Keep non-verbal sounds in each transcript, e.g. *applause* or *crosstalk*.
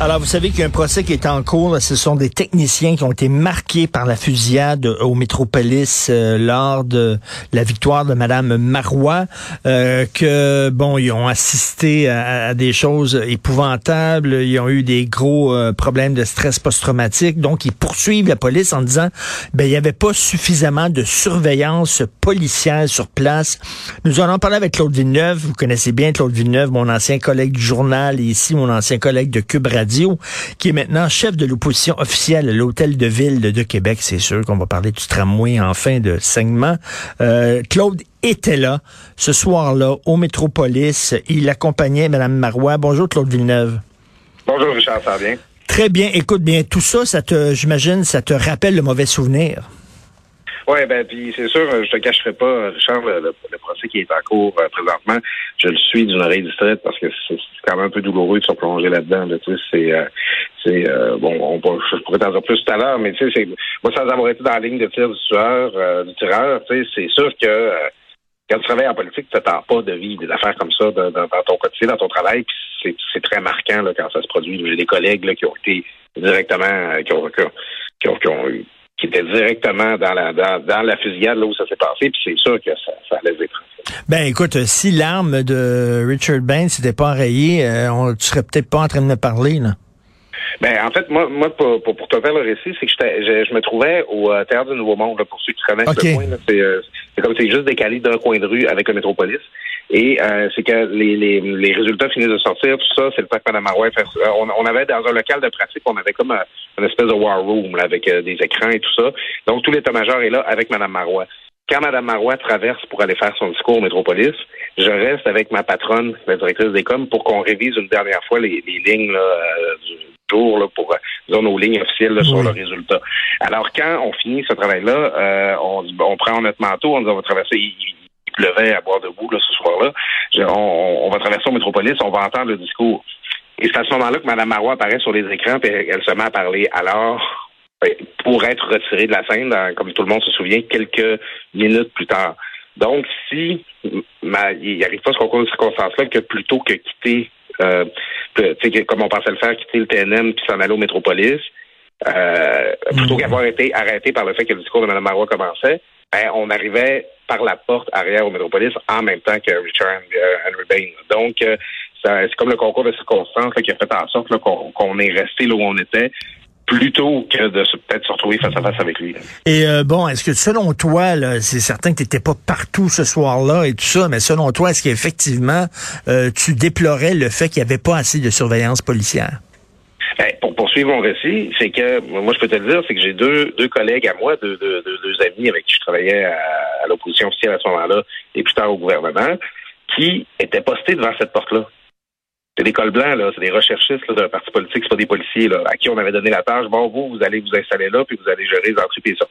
Alors, vous savez qu'il y a un procès qui est en cours. Ce sont des techniciens qui ont été marqués par la fusillade au Métropolis euh, lors de la victoire de Madame Marois. Euh, que bon, ils ont assisté à, des choses épouvantables. Ils ont eu des gros euh, problèmes de stress post-traumatique. Donc, ils poursuivent la police en disant, ben, il n'y avait pas suffisamment de surveillance policière sur place. Nous allons parler avec Claude Villeneuve. Vous connaissez bien Claude Villeneuve, mon ancien collègue du journal et ici mon ancien collègue de Cube Radio qui est maintenant chef de l'opposition officielle à l'Hôtel de Ville de, Québec. C'est sûr qu'on va parler du tramway en fin de segment. Euh, Claude était là ce soir-là au Métropolis. Il accompagnait Mme Marois. Bonjour Claude Villeneuve. Bonjour Richard, ça va bien? Très bien. Écoute bien, tout ça, ça te, j'imagine, ça te rappelle le mauvais souvenir. Oui, ben puis c'est sûr, je te cacherai pas, Richard, le, procès qui est en cours euh, présentement, je le suis d'une oreille distraite parce que c'est quand même un peu douloureux de se plonger là-dedans. tu sais, c'est euh, euh, bon, on, je pourrais t'en dire plus tout à l'heure, mais tu sais, moi sans avoir été dans la ligne de tir du tueur, du tireur, tu sais, c'est sûr que quand tu travailles en politique, tu n'attends pas de vie des affaires comme ça dans, ton quotidien, dans ton travail, puis c'est très marquant là, quand ça se produit. J'ai des collègues là, qui ont été directement qui ont, qui ont, qui ont eu qui était directement dans la dans, la fusillade là où ça s'est passé, puis c'est sûr que ça, ça allait être. Ben écoute, si l'arme de Richard Bain s'était pas enrayée, euh, on, tu serais peut-être pas en train de me parler, là. Ben en fait, moi, moi pour, pour, te faire le récit, c'est que je, je, me trouvais au euh, Théâtre du Nouveau Monde, là, pour ceux qui connaissent le coin. Euh, c'est comme c'est juste décalé d'un coin de rue avec un métropolis. Et euh, c'est que les, les, les, résultats finissent de sortir, tout ça, c'est le Mme Marois fait, on, on, avait dans un local de pratique, on avait comme un, une espèce de war room là, avec des écrans et tout ça. Donc tout l'état-major est là avec Mme Marois. Quand Mme Marois traverse pour aller faire son discours au Métropolis, je reste avec ma patronne, la directrice des coms, pour qu'on révise une dernière fois les, les lignes là, du, jour là, pour euh, disons, nos lignes officielles sur le résultat. Alors, quand on finit ce travail-là, euh, on, on prend notre manteau, on dit on va traverser. Il, pleuvait à boire debout là, ce soir-là. On, on, va traverser au métropolis, on va entendre le discours. Et c'est à ce moment-là que Mme Marois apparaît sur les écrans et elle se met à parler. Alors, ben, pour être retirée de la scène, comme tout le monde se souvient, quelques minutes plus tard. Donc, si ma, il arrive pas ce concours de circonstances-là que plutôt que quitter euh, comme on pensait le faire, quitter le TNM puis s'en aller au Métropolis, euh, plutôt mm. qu'avoir été arrêté par le fait que le discours de Mme Marois commençait, ben, on arrivait par la porte arrière au Métropolis en même temps que Richard Henry Bain. Donc, euh, c'est comme le concours de circonstances qui a fait en sorte qu'on est resté là où on était plutôt que de peut-être se retrouver face à face avec lui. Et euh, bon, est-ce que selon toi, c'est certain que tu n'étais pas partout ce soir-là et tout ça, mais selon toi, est-ce qu'effectivement euh, tu déplorais le fait qu'il n'y avait pas assez de surveillance policière? Mon récit, c'est que moi je peux te le dire, c'est que j'ai deux, deux collègues à moi, deux, deux, deux, amis avec qui je travaillais à, l'opposition officielle à ce moment-là et plus tard au gouvernement, qui étaient postés devant cette porte-là. C'est des cols blancs, c'est des recherchistes d'un parti politique, c'est pas des policiers à qui on avait donné la tâche. Bon, vous, vous allez vous installer là, puis vous allez gérer les entrées et les.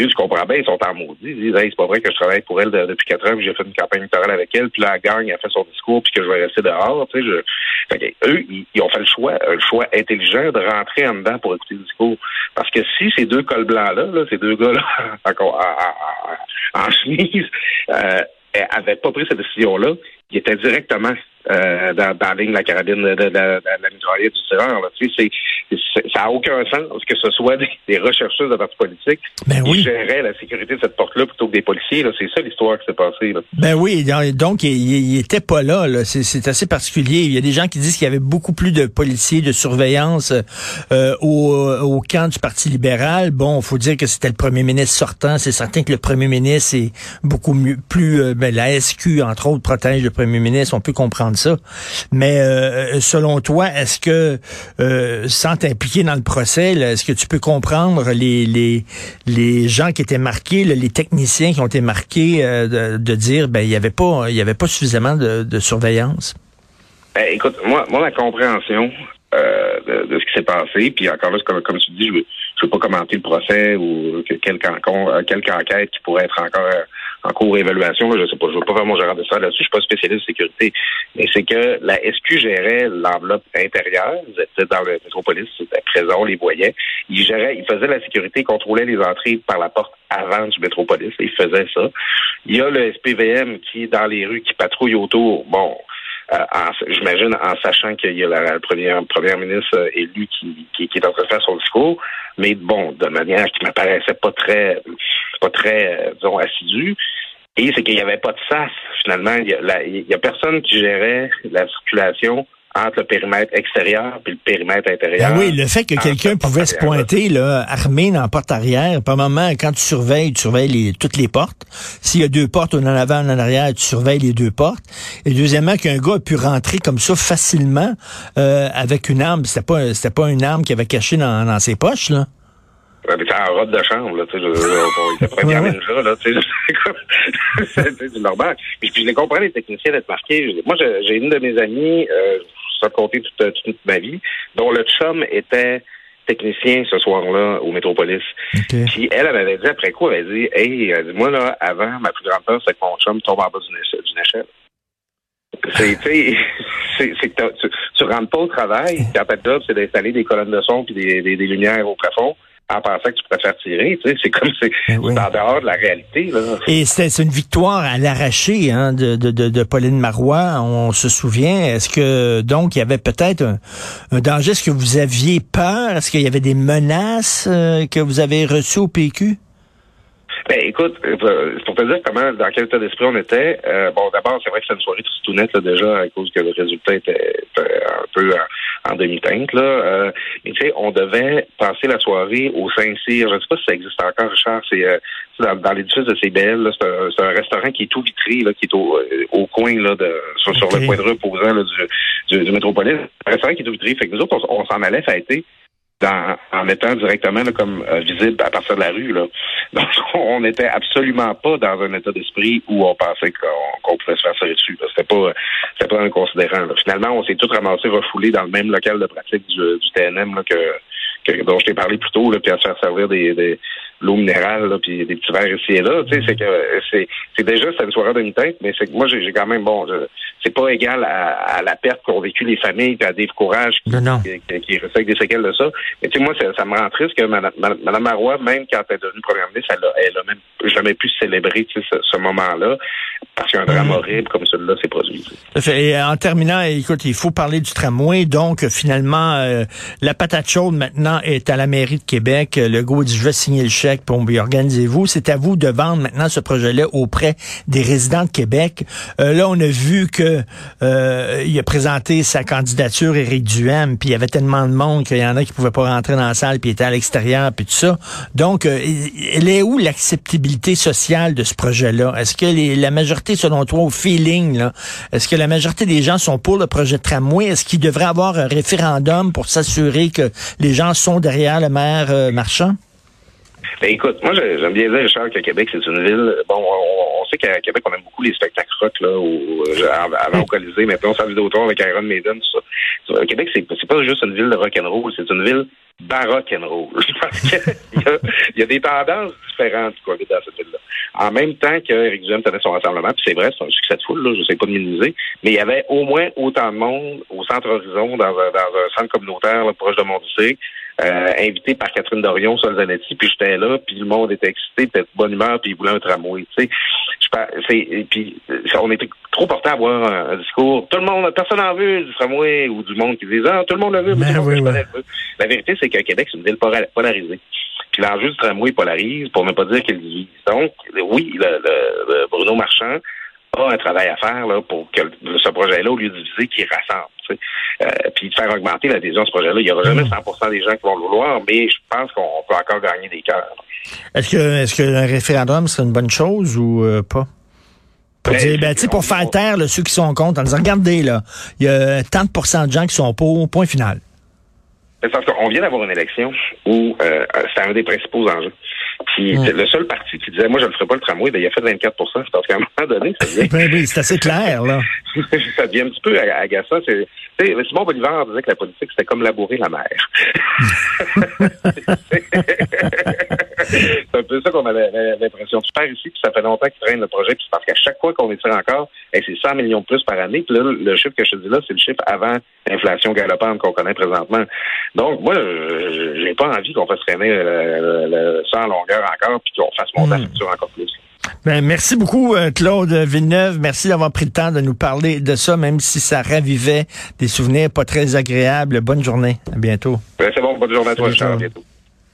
Eux, tu comprends bien, ils sont en maudit. Ils disent hey, c'est pas vrai que je travaille pour elle depuis quatre ans, j'ai fait une campagne électorale avec elle, puis la gang a fait son discours, puis que je vais rester dehors. Tu sais, je... fait eux, ils, ont fait le choix, un choix intelligent de rentrer en dedans pour écouter le discours. Parce que si ces deux cols blancs-là, là, ces deux gars-là *laughs* en, chemise, euh, avaient pas pris cette décision-là, ils étaient directement euh, dans, dans, la ligne de la carabine de, de, de, de la mitraillette du tireur. Tu sais, ça n'a aucun sens que ce soit des, des rechercheurs de partis politiques ben qui géraient la sécurité de cette porte-là plutôt que des policiers. C'est ça l'histoire qui s'est passée. Ben oui, donc il, il était pas là. là. C'est assez particulier. Il y a des gens qui disent qu'il y avait beaucoup plus de policiers de surveillance euh, au, au camp du Parti libéral. Bon, faut dire que c'était le premier ministre sortant. C'est certain que le premier ministre est beaucoup mieux, plus euh, ben, la SQ entre autres protège le premier ministre. On peut comprendre ça. Mais euh, selon toi, est-ce que, euh, sans t'impliquer dans le procès, est-ce que tu peux comprendre les, les, les gens qui étaient marqués, les techniciens qui ont été marqués, euh, de, dire, ben il y avait pas, avait pas suffisamment de, surveillance? Ben, écoute, moi, moi, ma compréhension de, ce qui s'est passé, puis encore là, comme, comme tu dis, je ne veux, pas commenter le procès ou quelque, quelque enquête qui pourrait être encore en cours d'évaluation, je sais pas, je veux pas faire mon gérant de ça là-dessus, je suis pas spécialiste de sécurité, mais c'est que la SQ gérait l'enveloppe intérieure, ils étaient dans le métropolis, c'était présent, on les voyait, ils géraient, ils faisaient la sécurité, contrôlaient les entrées par la porte avant du métropolis, ils faisaient ça. Il y a le SPVM qui est dans les rues, qui patrouille autour, bon, euh, j'imagine en sachant qu'il y a la, première, première ministre euh, élue qui, qui, qui, est en train de faire son discours, mais bon, de manière qui m'apparaissait pas très, pas très, euh, disons, assidue. Et c'est qu'il n'y avait pas de sas, finalement. Il y, y, a personne qui gérait la circulation entre le périmètre extérieur et le périmètre intérieur. Ben oui, le fait que quelqu'un pouvait se pointer là, armé dans la porte arrière, par moment, quand tu surveilles, tu surveilles les, toutes les portes. S'il y a deux portes, en avant, en arrière, tu surveilles les deux portes. Et deuxièmement, qu'un gars a pu rentrer comme ça facilement euh, avec une arme. C'était pas, c'était pas une arme qu'il avait cachée dans, dans ses poches, là. Mais en robe de chambre, là, tu sais, il était *laughs* là, tu sais, *laughs* *laughs* c'est du normal. Puis, puis je les comprends, les techniciens d'être marqués. Moi, j'ai une de mes amies, euh, ça compté toute, toute, ma vie, dont le chum était technicien ce soir-là au Métropolis. Puis elle, elle m'avait dit après quoi, elle avait dit Hey, elle dit, moi là, avant, ma plus grande peur, c'est que mon chum tombe en bas d'une échelle. C'est, *laughs* c'est, c'est que tu, tu rentres pas au travail, ta job, c'est d'installer des colonnes de son puis des, des, des lumières au plafond en pensant que tu préfères tirer. Tu sais, c'est comme c'est ben en dehors de la réalité. Là. Et c'est une victoire à l'arraché hein, de, de, de, Pauline Marois. On se souvient. Est-ce que donc il y avait peut-être un, danger? Est-ce que vous aviez peur? Est-ce qu'il y avait des menaces euh, que vous avez reçues au PQ? Ben, écoute, euh, pour te dire comment, dans quel état d'esprit on était, euh, bon, d'abord, c'est vrai que c'était une soirée tout, nette, là, déjà, à cause que le résultat était, un peu en, demi-teinte, là. Euh, mais tu sais, on devait passer la soirée au Saint-Cyr. Je ne sais pas si ça existe encore, Richard. C'est dans, dans l'édifice de CBL, c'est un, restaurant qui est tout vitré, là, qui est au, au coin, là, de, sur, le point de rue opposant là, du, du, métropolis. Un restaurant qui est tout vitré. Fait que nous autres, on, on s'en allait fêter en étant directement comme euh, visible à partir de la rue. Là. *laughs* Donc, on n'était absolument pas dans un état d'esprit où on pensait qu'on pouvait se faire serrer dessus. C'était pas pas un considérant. Finalement, on s'est tous ramassés refoulés dans le même local de pratique du, du TNM là, que, que, dont je t'ai parlé plus tôt, là, puis à se faire servir des, des l'eau minérale, là, puis des petits verres ici et là. Tu sais, c'est que c'est, c'est déjà c'est une soirée d'une tête, mais c'est que moi j'ai, quand même bon, c'est pas égal à, la perte qu'ont vécu les familles, puis à Dave Courage qui, qui, qui, des séquelles de ça. Mais tu sais, moi ça, ça, me rend triste que Mme, Marois, même quand elle est devenue première ministre, elle a, elle a même jamais pu célébrer ce, ce moment-là parce qu'un drame mm. horrible comme celui-là s'est produit. Et en terminant, écoute, il faut parler du tramway. Donc finalement, euh, la patate chaude maintenant est à la mairie de Québec. Le go dit je vais signer le organisez-vous. C'est à vous de vendre maintenant ce projet-là auprès des résidents de Québec. Euh, là, on a vu que euh, a présenté sa candidature Éric Duhem, puis il y avait tellement de monde qu'il y en a qui pouvaient pas rentrer dans la salle, puis étaient à l'extérieur, puis tout ça. Donc, euh, elle est où l'acceptabilité sociale de ce projet-là? Est-ce que la majorité, selon toi, au feeling, est-ce que la majorité des gens sont pour le projet de tramway? Est-ce qu'il devrait avoir un référendum pour s'assurer que les gens sont derrière le maire marchand? Ben écoute, moi j'aime bien dire, Richard, que Québec, c'est une ville. Bon, on, sait qu'à Québec, on aime beaucoup les spectacles rock, là, ou, euh, avant au Colisée, maintenant on s'en vidéo avec Iron Maiden, tout ça. Québec, c'est, pas juste une ville de rock and roll, c'est une ville baroque and roll. *laughs* Parce qu'il y, y a des tendances différentes quoi, dans cette ville-là. En même temps qu'Éric Duhem tenait son rassemblement, puis c'est vrai, c'est un succès de foule, là, je sais pas minimiser, mais il y avait au moins autant de monde au centre Horizon, dans un, dans un centre communautaire là, proche de Montdissier, euh, invité par Catherine Dorion sur Zanetti, puis j'étais là, puis le monde était excité, était de bonne humeur, puis il voulait un tramway. Tu sais, je puis on était trop porté à avoir un, discours. Tout le monde, personne n'en veut du tramway ou du monde qui disait ah tout le monde l'a vu, mais ben La vérité, c'est que Québec c'est une ville polarisée. Puis l'enjeu du tramway polarise, pour ne pas dire qu'il divise. Donc, oui, le, Bruno Marchand a un travail à faire là, pour que ce projet-là, au lieu de diviser, qu'il rassemble. Euh, puis de faire augmenter l'adhésion à ce projet-là. Il n'y aura jamais 100 mm. des gens qui vont le vouloir, mais je pense qu'on peut encore gagner des cœurs. Est-ce que, est-ce que un référendum serait une bonne chose ou euh, pas? Pour ben, dire, ben, pour faire taire ceux qui sont contre, en disant, regardez, là, il y a tant de de gens qui sont pour, point final. Parce qu'on vient d'avoir une élection où euh, c'est un des principaux enjeux. Puis le seul parti qui disait moi je ne ferai pas le tramway, ben, il a fait 24 parce qu'à un moment donné, ça devient. ben oui, c'est assez clair, là. *laughs* ça devient un petit peu agaçant. C'est, Simon Bolivar disait que la politique, c'était comme labourer la mer. *laughs* *laughs* c'est un peu ça qu'on avait l'impression. Tu perds ici, puis ça fait longtemps qu'il traîne le projet, puis parce qu'à chaque fois qu'on étire encore, c'est 100 millions de plus par année. Puis là, le chiffre que je te dis là, c'est le chiffre avant l'inflation galopante qu'on connaît présentement. Donc, moi, j'ai pas envie qu'on fasse traîner le, sang en longueur encore, puis qu'on fasse monter la hmm. facture encore plus. Ben, merci beaucoup, euh, Claude Villeneuve. Merci d'avoir pris le temps de nous parler de ça, même si ça ravivait des souvenirs pas très agréables. Bonne journée. À bientôt. Ben, c'est bon. Bonne journée à toi. À bientôt.